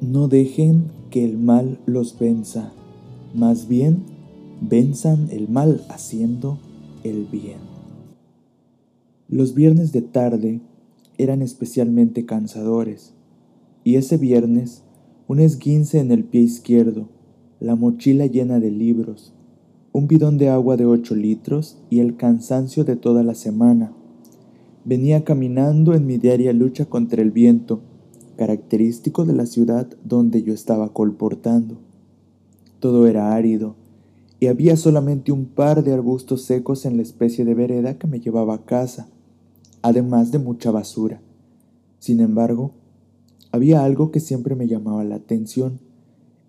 No dejen que el mal los venza, más bien venzan el mal haciendo el bien. Los viernes de tarde eran especialmente cansadores, y ese viernes un esguince en el pie izquierdo, la mochila llena de libros, un bidón de agua de 8 litros y el cansancio de toda la semana. Venía caminando en mi diaria lucha contra el viento, característico de la ciudad donde yo estaba colportando. Todo era árido, y había solamente un par de arbustos secos en la especie de vereda que me llevaba a casa, además de mucha basura. Sin embargo, había algo que siempre me llamaba la atención.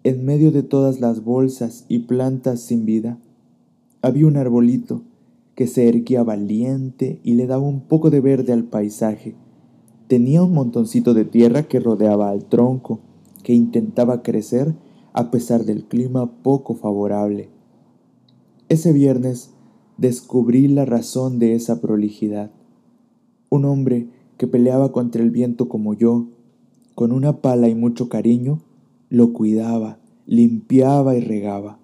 En medio de todas las bolsas y plantas sin vida, había un arbolito que se erguía valiente y le daba un poco de verde al paisaje. Tenía un montoncito de tierra que rodeaba al tronco, que intentaba crecer a pesar del clima poco favorable. Ese viernes descubrí la razón de esa prolijidad. Un hombre que peleaba contra el viento como yo, con una pala y mucho cariño, lo cuidaba, limpiaba y regaba.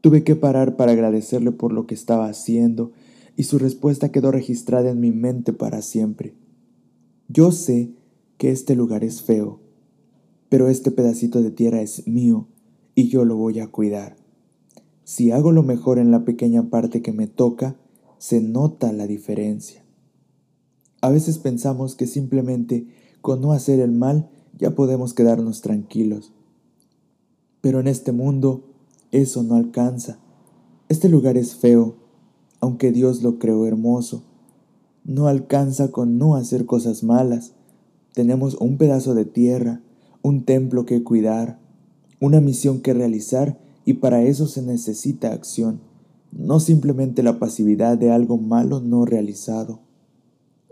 Tuve que parar para agradecerle por lo que estaba haciendo y su respuesta quedó registrada en mi mente para siempre. Yo sé que este lugar es feo, pero este pedacito de tierra es mío y yo lo voy a cuidar. Si hago lo mejor en la pequeña parte que me toca, se nota la diferencia. A veces pensamos que simplemente con no hacer el mal ya podemos quedarnos tranquilos. Pero en este mundo eso no alcanza. Este lugar es feo, aunque Dios lo creó hermoso. No alcanza con no hacer cosas malas. Tenemos un pedazo de tierra, un templo que cuidar, una misión que realizar y para eso se necesita acción, no simplemente la pasividad de algo malo no realizado.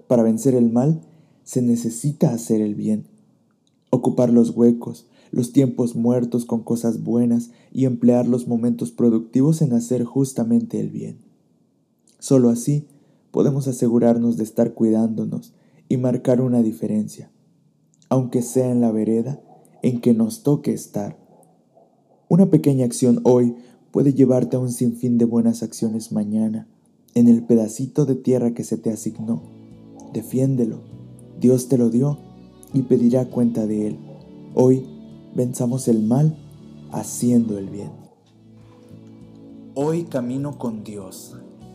Para vencer el mal se necesita hacer el bien, ocupar los huecos, los tiempos muertos con cosas buenas y emplear los momentos productivos en hacer justamente el bien. Solo así podemos asegurarnos de estar cuidándonos y marcar una diferencia, aunque sea en la vereda en que nos toque estar. Una pequeña acción hoy puede llevarte a un sinfín de buenas acciones mañana, en el pedacito de tierra que se te asignó. Defiéndelo, Dios te lo dio y pedirá cuenta de él. Hoy venzamos el mal haciendo el bien. Hoy camino con Dios,